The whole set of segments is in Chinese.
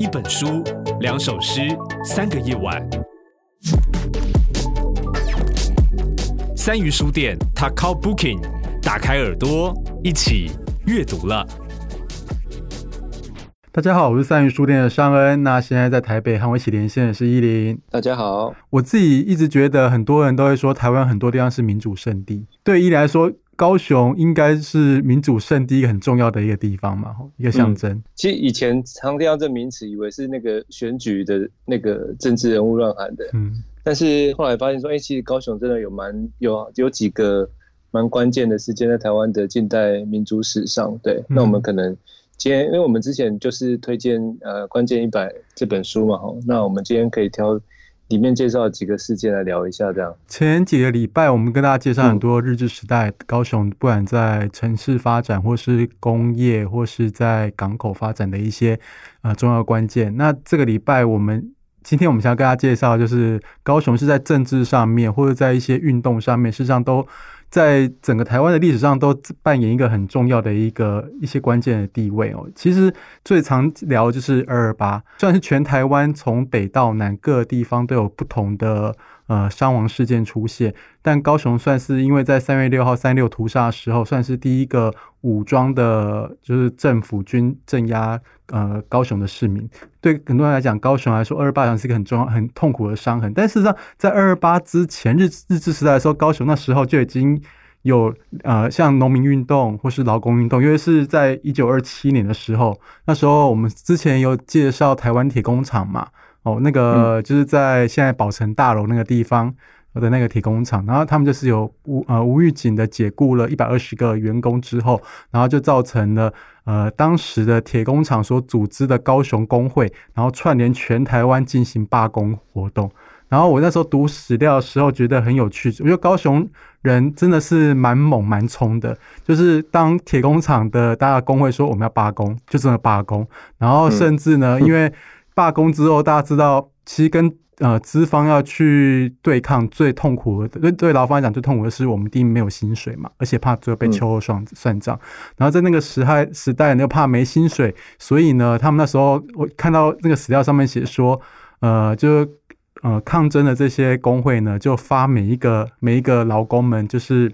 一本书，两首诗，三个夜晚。三鱼书店，Takao Booking，打开耳朵，一起阅读了。大家好，我是三鱼书店的尚恩。那现在在台北和我一起连线的是依林。大家好，我自己一直觉得很多人都会说台湾很多地方是民主圣地，对依林来说。高雄应该是民主圣地一个很重要的一个地方嘛，一个象征。嗯、其实以前常听到这名词，以为是那个选举的那个政治人物乱喊的。嗯，但是后来发现说，哎、欸，其实高雄真的有蛮有有几个蛮关键的事件在台湾的近代民主史上。对，嗯、那我们可能今天，因为我们之前就是推荐呃关键一百这本书嘛，哈，那我们今天可以挑。里面介绍几个事件来聊一下，这样。前几个礼拜，我们跟大家介绍很多日治时代高雄，不管在城市发展，或是工业，或是在港口发展的一些呃重要关键。那这个礼拜，我们今天我们想要跟大家介绍，就是高雄是在政治上面，或者在一些运动上面，事实上都。在整个台湾的历史上，都扮演一个很重要的一个一些关键的地位哦。其实最常聊就是二二八，算是全台湾从北到南各地方都有不同的。呃，伤亡事件出现，但高雄算是因为在三月六号三六屠杀的时候，算是第一个武装的，就是政府军镇压呃高雄的市民。对很多人来讲，高雄来说，二二八是一个很重要、很痛苦的伤痕。但事实上，在二二八之前，日日治时代的时候，高雄那时候就已经有呃，像农民运动或是劳工运动，因为是在一九二七年的时候，那时候我们之前有介绍台湾铁工厂嘛。哦，那个就是在现在宝城大楼那个地方的那个铁工厂，然后他们就是有无呃无预警的解雇了一百二十个员工之后，然后就造成了呃当时的铁工厂所组织的高雄工会，然后串联全台湾进行罢工活动。然后我那时候读史料的时候觉得很有趣，我觉得高雄人真的是蛮猛蛮冲的，就是当铁工厂的大家工会说我们要罢工，就真的罢工，然后甚至呢，因为罢工之后，大家知道，其实跟呃资方要去对抗最痛苦的，对对劳方来讲最痛苦的是我们第一没有薪水嘛，而且怕最后被秋后算算账。然后在那个时代时代呢，又怕没薪水，所以呢，他们那时候我看到那个史料上面写说，呃，就呃抗争的这些工会呢，就发每一个每一个劳工们就是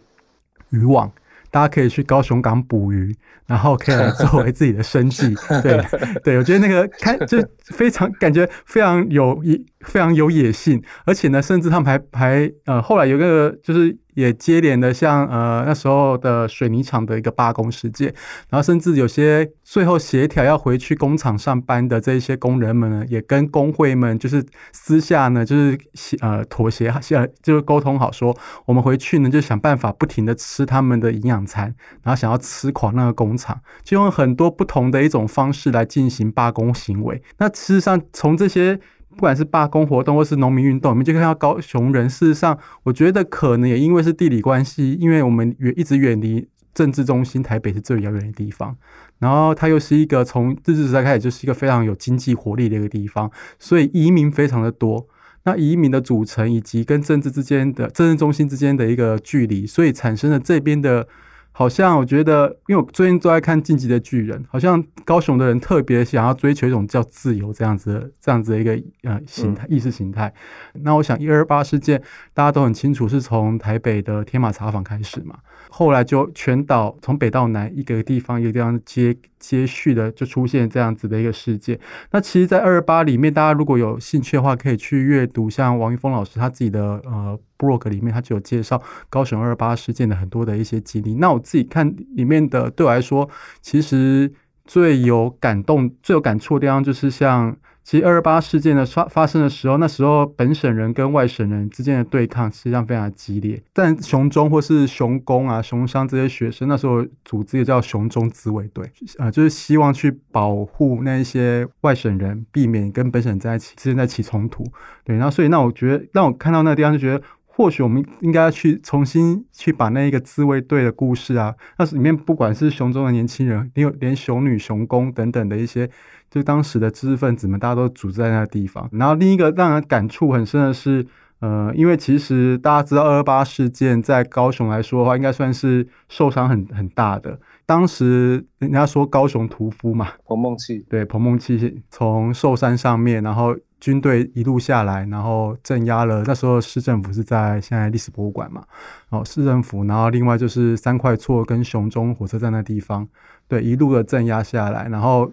渔网。大家可以去高雄港捕鱼，然后可以来作为自己的生计。对对，我觉得那个看就非常感觉非常有野，非常有野性，而且呢，甚至他们还还呃后来有个就是。也接连的像呃那时候的水泥厂的一个罢工事件，然后甚至有些最后协调要回去工厂上班的这一些工人们呢，也跟工会们就是私下呢就是呃妥协，下就是沟通好说，我们回去呢就想办法不停的吃他们的营养餐，然后想要吃垮那个工厂，就用很多不同的一种方式来进行罢工行为。那事实上从这些。不管是罢工活动或是农民运动，我们就看到高雄人。事实上，我觉得可能也因为是地理关系，因为我们远一直远离政治中心，台北是最遥远的地方。然后它又是一个从日治时代开始就是一个非常有经济活力的一个地方，所以移民非常的多。那移民的组成以及跟政治之间的政治中心之间的一个距离，所以产生了这边的。好像我觉得，因为我最近都在看《进击的巨人》，好像高雄的人特别想要追求一种叫自由这样子的、这样子的一个呃形态、意识形态。那我想一二八事件大家都很清楚，是从台北的天马茶坊开始嘛。后来就全岛从北到南一个地方一个地方接接续的就出现这样子的一个事件。那其实，在二二八里面，大家如果有兴趣的话，可以去阅读像王玉峰老师他自己的呃 blog 里面，他就有介绍高雄二二八事件的很多的一些经历。那我自己看里面的，对我来说，其实最有感动、最有感触的地方，就是像。其实二二八事件的发发生的时候，那时候本省人跟外省人之间的对抗实际上非常激烈。但雄中或是雄工啊、雄商这些学生，那时候组织也叫雄中自卫队，呃，就是希望去保护那一些外省人，避免跟本省在一起之间在起冲突。对，然后所以那我觉得，让我看到那个地方就觉得，或许我们应该要去重新去把那一个自卫队的故事啊，那里面不管是熊中的年轻人，连连雄女、熊公等等的一些。就当时的知识分子们，大家都组织在那个地方。然后另一个让人感触很深的是，呃，因为其实大家知道二二八事件在高雄来说的话，应该算是受伤很很大的。当时人家说高雄屠夫嘛，彭孟缉，对，彭孟缉从寿山上面，然后军队一路下来，然后镇压了。那时候市政府是在现在历史博物馆嘛，哦，市政府，然后另外就是三块厝跟雄中火车站那地方，对，一路的镇压下来，然后。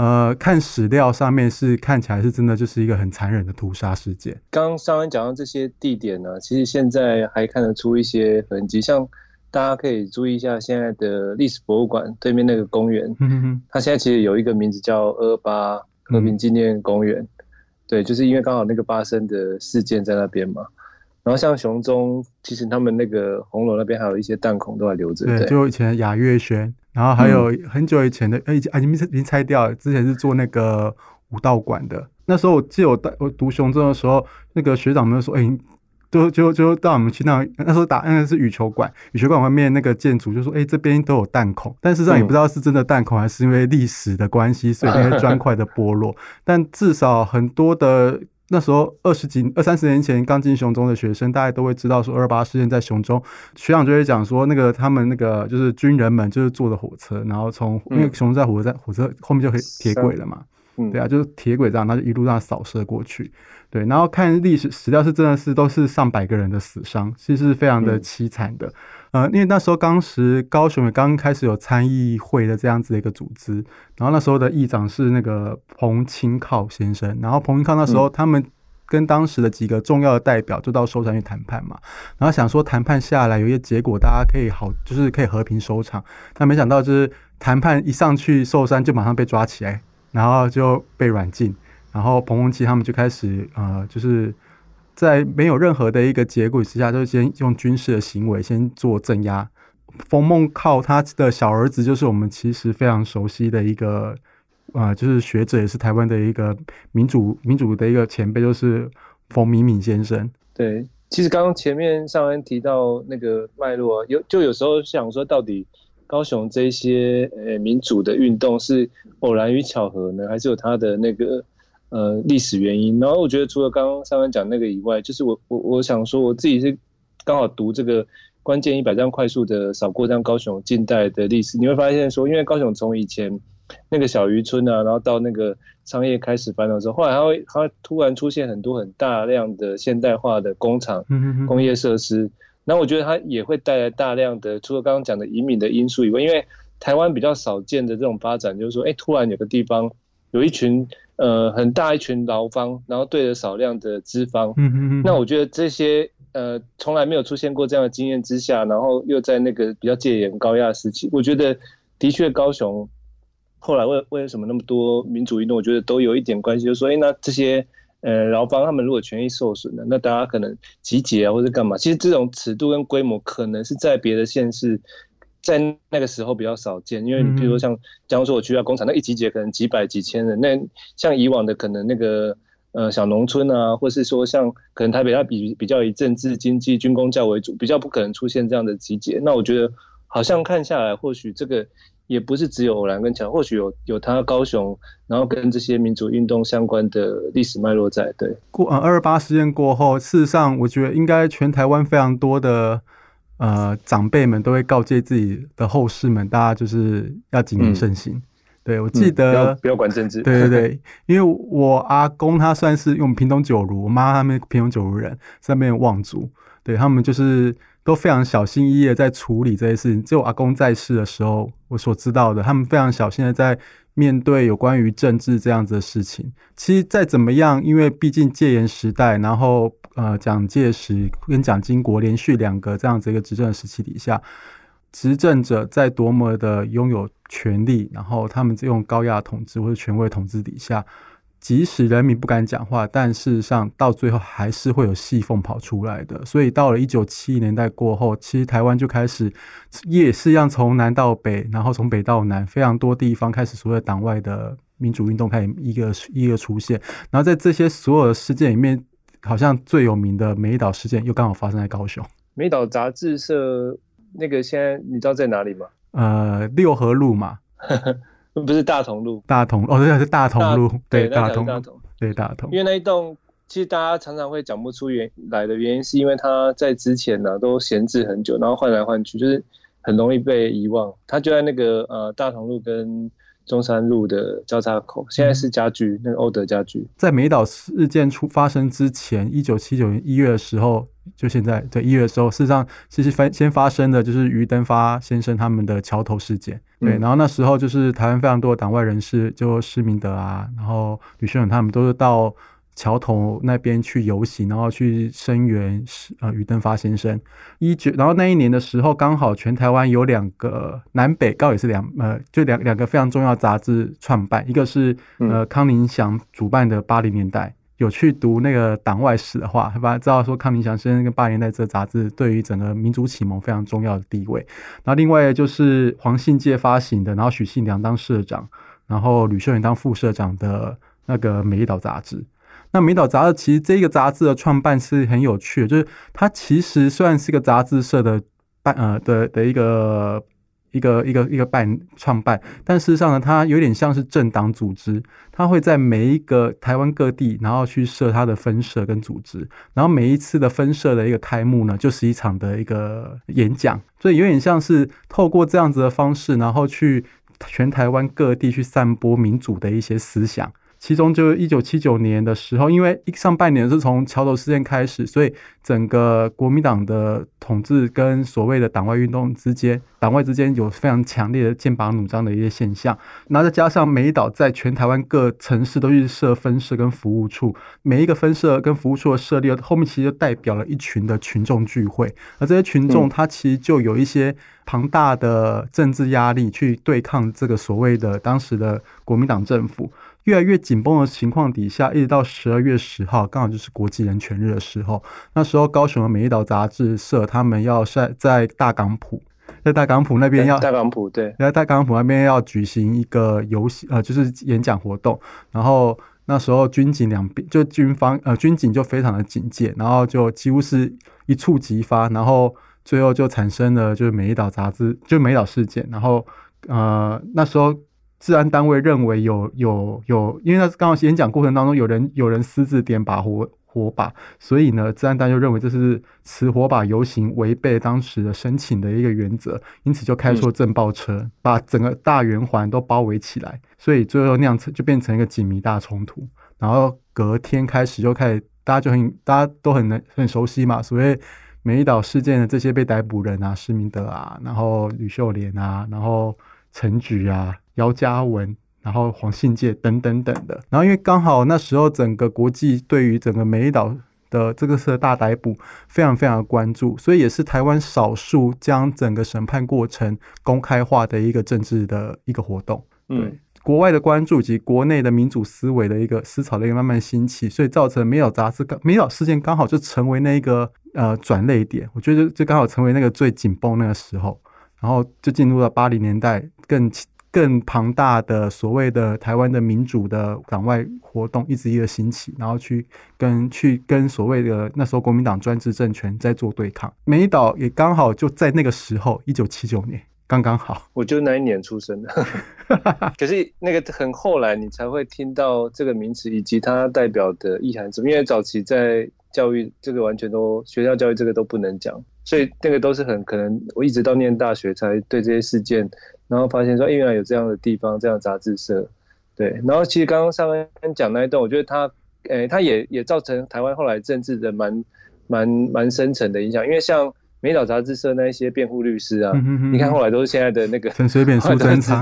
呃，看史料上面是看起来是真的，就是一个很残忍的屠杀事件。刚刚上文讲到这些地点呢，其实现在还看得出一些痕迹，像大家可以注意一下现在的历史博物馆对面那个公园，嗯哼哼，它现在其实有一个名字叫二二八和平纪念公园，嗯，对，就是因为刚好那个发生的事件在那边嘛。然后像熊中，其实他们那个红楼那边还有一些弹孔都还留着，对，就以前雅月轩。然后还有很久以前的，哎、嗯，已经已经拆掉了。之前是做那个武道馆的。那时候我记得我带我读雄中的时候，那个学长们说，哎，就就就带我们去那那时候打那个是羽球馆，羽球馆外面那个建筑就说，哎，这边都有弹孔，但事实上也不知道是真的弹孔，还是因为历史的关系，所以那些砖块的剥落。但至少很多的。那时候二十几二三十年前刚进熊中的学生，大家都会知道说二二八事件在熊中，学长就会讲说那个他们那个就是军人们就是坐的火车，然后从因为雄中在火车站火车后面就可以铁轨了嘛，对啊，就是铁轨这样，他就一路上扫射过去，对，然后看历史史料是真的是都是上百个人的死伤，其实是非常的凄惨的。呃，因为那时候当时高雄也刚开始有参议会的这样子的一个组织，然后那时候的议长是那个彭清靠先生，然后彭清靠那时候他们跟当时的几个重要的代表就到寿山去谈判嘛，然后想说谈判下来有一些结果，大家可以好就是可以和平收场，但没想到就是谈判一上去寿山就马上被抓起来，然后就被软禁，然后彭孟缉他们就开始呃就是。在没有任何的一个结果之下，就先用军事的行为先做镇压。冯孟靠他的小儿子，就是我们其实非常熟悉的一个，呃，就是学者，也是台湾的一个民主民主的一个前辈，就是冯敏敏先生。对，其实刚刚前面上恩提到那个脉络，有就有时候想说，到底高雄这些呃民主的运动是偶然与巧合呢，还是有他的那个？呃，历史原因。然后我觉得，除了刚刚上面讲那个以外，就是我我我想说，我自己是刚好读这个关键一百这样快速的扫过这样高雄近代的历史，你会发现说，因为高雄从以前那个小渔村啊，然后到那个商业开始繁荣之后，后来它会它会突然出现很多很大量的现代化的工厂、工业设施。然后我觉得它也会带来大量的，除了刚刚讲的移民的因素以外，因为台湾比较少见的这种发展，就是说，哎，突然有个地方有一群。呃，很大一群劳方，然后对着少量的资方。嗯嗯嗯。那我觉得这些呃，从来没有出现过这样的经验之下，然后又在那个比较戒严高压时期，我觉得的确高雄后来为为什么那么多民主运动，我觉得都有一点关系，就是说，哎，那这些呃劳方他们如果权益受损了，那大家可能集结啊，或者干嘛？其实这种尺度跟规模，可能是在别的县市。在那个时候比较少见，因为你比如说像，假如说我去到工厂，那一集结可能几百几千人。那像以往的可能那个呃小农村啊，或是说像可能台北它比比较以政治经济军工教为主，比较不可能出现这样的集结。那我觉得好像看下来，或许这个也不是只有偶然跟巧，或许有有它高雄，然后跟这些民族运动相关的历史脉络在。对，过呃二二八事件过后，事实上我觉得应该全台湾非常多的。呃，长辈们都会告诫自己的后世们，大家就是要谨言慎行。嗯、对，我记得、嗯、不要管政治。对对对，因为我阿公他算是用屏东九如，我妈他们屏东九如人，上面望族，对他们就是都非常小心翼翼的在处理这些事情。只有阿公在世的时候，我所知道的，他们非常小心的在面对有关于政治这样子的事情。其实再怎么样，因为毕竟戒严时代，然后。呃，蒋介石跟蒋经国连续两个这样子一个执政时期底下，执政者在多么的拥有权力，然后他们在用高压统治或者权威统治底下，即使人民不敢讲话，但事实上到最后还是会有细缝跑出来的。所以到了一九七零年代过后，其实台湾就开始也是一样，从南到北，然后从北到南，非常多地方开始所谓党外的民主运动开始一个一个出现。然后在这些所有的事件里面。好像最有名的美丽岛事件又刚好发生在高雄。美丽岛杂志社那个现在你知道在哪里吗？呃，六合路嘛，不是大同路。大同哦，对，是大同路，对，大同，大同，对，大同。因为那一栋其实大家常常会讲不出原来的原因，是因为它在之前呢、啊、都闲置很久，然后换来换去，就是很容易被遗忘。它就在那个呃大同路跟中山路的交叉口，现在是家具、嗯、那个欧德家具。在美岛事件出发生之前，一九七九年一月的时候，就现在对一月的时候，事实上其实发先发生的就是于登发先生他们的桥头事件。对，然后那时候就是台湾非常多的党外人士，就施明德啊，然后吕秀勇他们都是到。桥头那边去游行，然后去声援呃于登发先生。一九，然后那一年的时候，刚好全台湾有两个南北高也是两呃，就两两个非常重要杂志创办，一个是呃康宁祥主办的八零年代，有去读那个党外史的话，大家知道说康宁祥先生跟八零年代这个杂志对于整个民主启蒙非常重要的地位。然后另外就是黄信介发行的，然后许信良当社长，然后吕秀莲当副社长的那个美丽岛杂志。那美岛杂志其实这个杂志的创办是很有趣的，就是它其实虽然是一个杂志社的办呃的的一个一个一个一个办创办，但事实上呢，它有点像是政党组织，它会在每一个台湾各地，然后去设它的分社跟组织，然后每一次的分社的一个开幕呢，就是一场的一个演讲，所以有点像是透过这样子的方式，然后去全台湾各地去散播民主的一些思想。其中就是一九七九年的时候，因为一上半年是从桥头事件开始，所以整个国民党的统治跟所谓的党外运动之间，党外之间有非常强烈的剑拔弩张的一些现象。那再加上美岛在全台湾各城市都去设分社跟服务处，每一个分社跟服务处的设立，后面其实就代表了一群的群众聚会，而这些群众他其实就有一些庞大的政治压力去对抗这个所谓的当时的国民党政府。越来越紧绷的情况底下，一直到十二月十号，刚好就是国际人权日的时候。那时候，高雄的美丽岛杂志社他们要在在大港埔，在大港埔那边要大港埔对，在大港埔那边要举行一个游戏呃，就是演讲活动。然后那时候军警两边就军方呃军警就非常的警戒，然后就几乎是一触即发，然后最后就产生了就是美丽岛杂志就美丽岛事件。然后呃那时候。治安单位认为有有有，因为那刚好演讲过程当中有人有人私自点把火火把，所以呢，治安单位认为这是持火把游行违背当时的申请的一个原则，因此就开出政报车，嗯、把整个大圆环都包围起来，所以最后酿成就变成一个警民大冲突。然后隔天开始就开始，大家就很大家都很很熟悉嘛，所以美丽岛事件的这些被逮捕人啊，施明德啊，然后吕秀莲啊，然后陈菊啊。姚嘉文，然后黄信介等等等的，然后因为刚好那时候整个国际对于整个美丽岛的这个是大逮捕非常非常的关注，所以也是台湾少数将整个审判过程公开化的一个政治的一个活动。对，嗯、国外的关注以及国内的民主思维的一个思潮的一个慢慢兴起，所以造成美岛杂志美岛事件刚好就成为那个呃转捩点。我觉得就刚好成为那个最紧绷那个时候，然后就进入了八零年代更。更庞大的所谓的台湾的民主的党外活动一直一个兴起，然后去跟去跟所谓的那时候国民党专制政权在做对抗。美丽岛也刚好就在那个时候，一九七九年刚刚好，我就那一年出生的。可是那个很后来你才会听到这个名词以及它代表的意涵，什么？因为早期在教育这个完全都学校教育这个都不能讲，所以那个都是很可能我一直到念大学才对这些事件。然后发现说，原来有这样的地方，这样杂志社，对。然后其实刚刚上面讲那一段，我觉得他，诶、欸，它也也造成台湾后来政治的蛮蛮蛮深层的影响。因为像美岛杂志社那一些辩护律师啊，你看后来都是现在的那个陈水扁苏贞昌，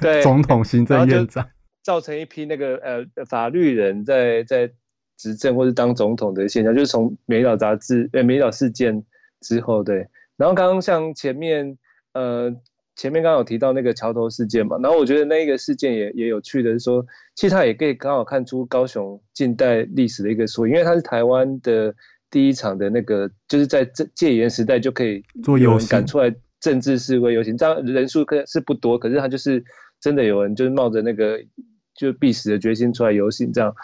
对，总统行政院长，造成一批那个呃法律人在在执政或是当总统的现象，就是从美岛杂志呃美岛事件之后，对。然后刚刚像前面呃。前面刚好提到那个桥头事件嘛，然后我觉得那个事件也也有趣的是说，其实它也可以刚好看出高雄近代历史的一个缩影，因为它是台湾的第一场的那个，就是在这戒严时代就可以做游行赶出来政治示威游行，这样人数可是不多，可是他就是真的有人就是冒着那个就必死的决心出来游行这样，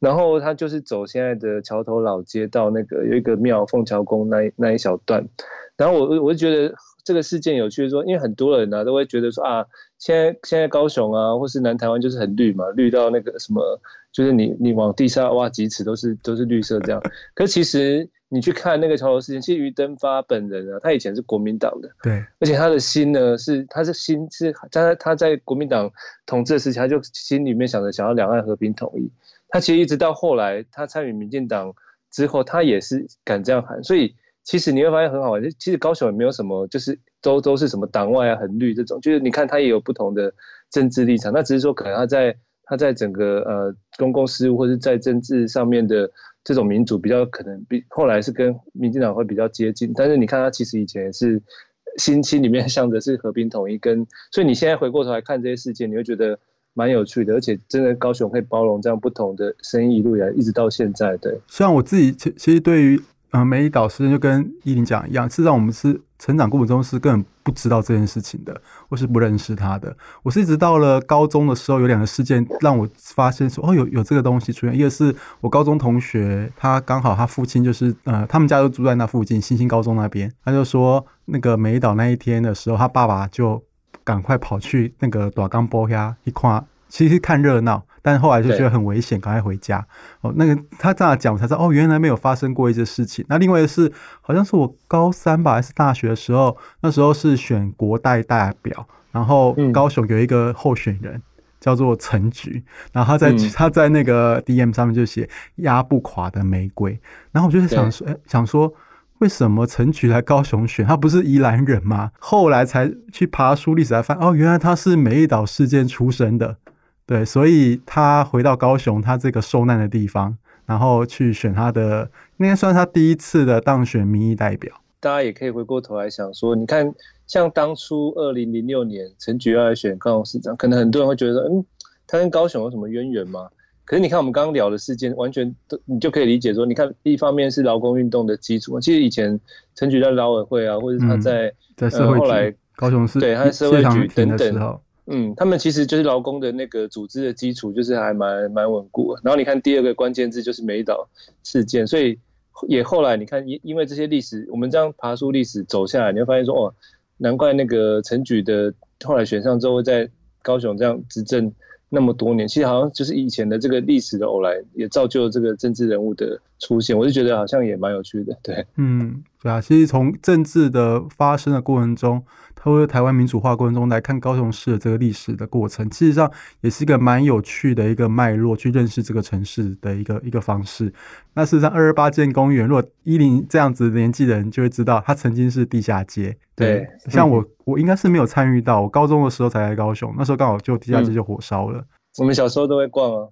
然后他就是走现在的桥头老街到那个有一个庙凤桥宫那那一小段，然后我我就觉得。这个事件有趣的说，因为很多人呢、啊、都会觉得说啊，现在现在高雄啊，或是南台湾就是很绿嘛，绿到那个什么，就是你你往地下挖几尺都是都是绿色这样。可是其实你去看那个桥头事件，其实于登发本人啊，他以前是国民党的，对，而且他的心呢是他是心是他他在国民党统治的时期，他就心里面想着想要两岸和平统一。他其实一直到后来他参与民进党之后，他也是敢这样喊，所以。其实你会发现很好玩，其实高雄也没有什么，就是都都是什么党外啊、很绿这种，就是你看他也有不同的政治立场，那只是说可能他在他在整个呃公共事务或者在政治上面的这种民主比较可能比后来是跟民进党会比较接近，但是你看他其实以前是心心里面想的是和平统一，跟所以你现在回过头来看这些事件，你会觉得蛮有趣的，而且真的高雄可以包容这样不同的声音一路以来一直到现在，对。像我自己其其实对于。呃，梅里岛事件就跟依林讲一样，事实上我们是成长过程中是根本不知道这件事情的，或是不认识他的。我是一直到了高中的时候，有两个事件让我发现说，哦，有有这个东西出现。一个是我高中同学，他刚好他父亲就是呃，他们家都住在那附近，新兴高中那边。他就说，那个梅里岛那一天的时候，他爸爸就赶快跑去那个大港埔遐一看，其实看热闹。但后来就觉得很危险，赶快回家。哦，那个他这样讲，我才知道哦，原来没有发生过一些事情。那另外的是，好像是我高三吧，还是大学的时候，那时候是选国代代表，然后高雄有一个候选人、嗯、叫做陈菊，然后他在、嗯、他在那个 DM 上面就写压不垮的玫瑰。然后我就在想说，哎，想说为什么陈菊来高雄选？他不是宜兰人吗？后来才去爬书历史来翻，哦，原来他是美丽岛事件出身的。对，所以他回到高雄，他这个受难的地方，然后去选他的，应该算他第一次的当选民意代表。大家也可以回过头来想说，你看，像当初二零零六年陈菊要来选高雄市长，可能很多人会觉得，嗯，他跟高雄有什么渊源吗？可是你看我们刚刚聊的事件，完全都你就可以理解说，你看一方面是劳工运动的基础，其实以前陈菊在劳委会啊，或者他在、嗯、在社会局、呃、后来高雄市对他在社会局等等。嗯，他们其实就是劳工的那个组织的基础，就是还蛮蛮稳固的。然后你看第二个关键字就是梅岛事件，所以也后来你看因因为这些历史，我们这样爬梳历史走下来，你会发现说哦，难怪那个陈菊的后来选上之后在高雄这样执政那么多年，其实好像就是以前的这个历史的偶然，也造就了这个政治人物的出现。我就觉得好像也蛮有趣的，对，嗯，对啊，其实从政治的发生的过程中。透过台湾民主化过程中来看高雄市的这个历史的过程，其实上也是一个蛮有趣的一个脉络，去认识这个城市的一个一个方式。那事实上，二二八建公园，如果一零这样子的年纪的人就会知道，它曾经是地下街。对，对像我，我应该是没有参与到，我高中的时候才来高雄，那时候刚好就地下街就火烧了。嗯。我们小时候都会逛啊。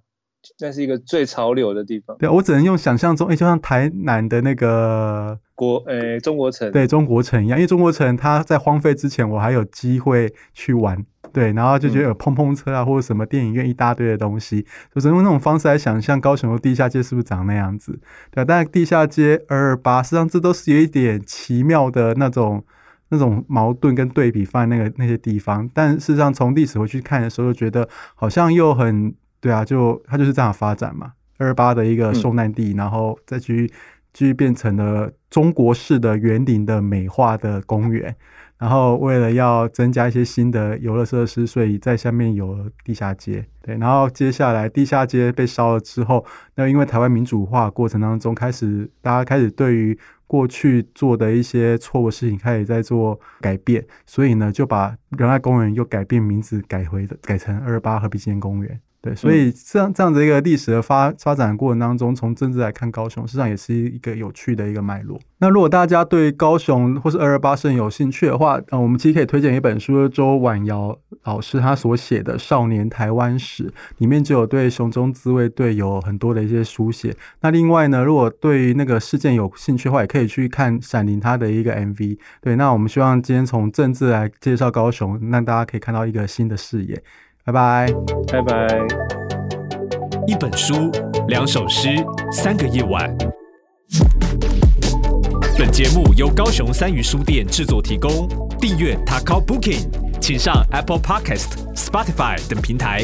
那是一个最潮流的地方。对，我只能用想象中，哎、欸，就像台南的那个国，呃、欸，中国城，对，中国城一样。因为中国城它在荒废之前，我还有机会去玩，对，然后就觉得有碰碰车啊，或者什么电影院一大堆的东西，就只能用那种方式来想象高雄的地下街是不是长那样子。对，但地下街二二八，实际上这都是有一点奇妙的那种那种矛盾跟对比放在那个那些地方。但事实上，从历史回去看的时候，就觉得好像又很。对啊，就它就是这样发展嘛。二二八的一个受难地，嗯、然后再去继续变成了中国式的园林的美化的公园。然后为了要增加一些新的游乐设施，所以在下面有地下街。对，然后接下来地下街被烧了之后，那因为台湾民主化过程当中，开始大家开始对于过去做的一些错误事情开始在做改变，所以呢就把仁爱公园又改变名字，改回改成二二八和平纪念公园。对，所以这样这样子一个历史的发发展过程当中，从政治来看，高雄实际上也是一个有趣的一个脉络。那如果大家对高雄或是二二八事件有兴趣的话，呃，我们其实可以推荐一本书，周婉瑶老师他所写的《少年台湾史》，里面就有对熊中自卫队有很多的一些书写。那另外呢，如果对那个事件有兴趣的话，也可以去看闪灵他的一个 MV。对，那我们希望今天从政治来介绍高雄，让大家可以看到一个新的视野。拜拜，拜拜。一本书，两首诗，三个夜晚。本节目由高雄三余书店制作提供。订阅 t a k o Booking，请上 Apple Podcast、Spotify 等平台。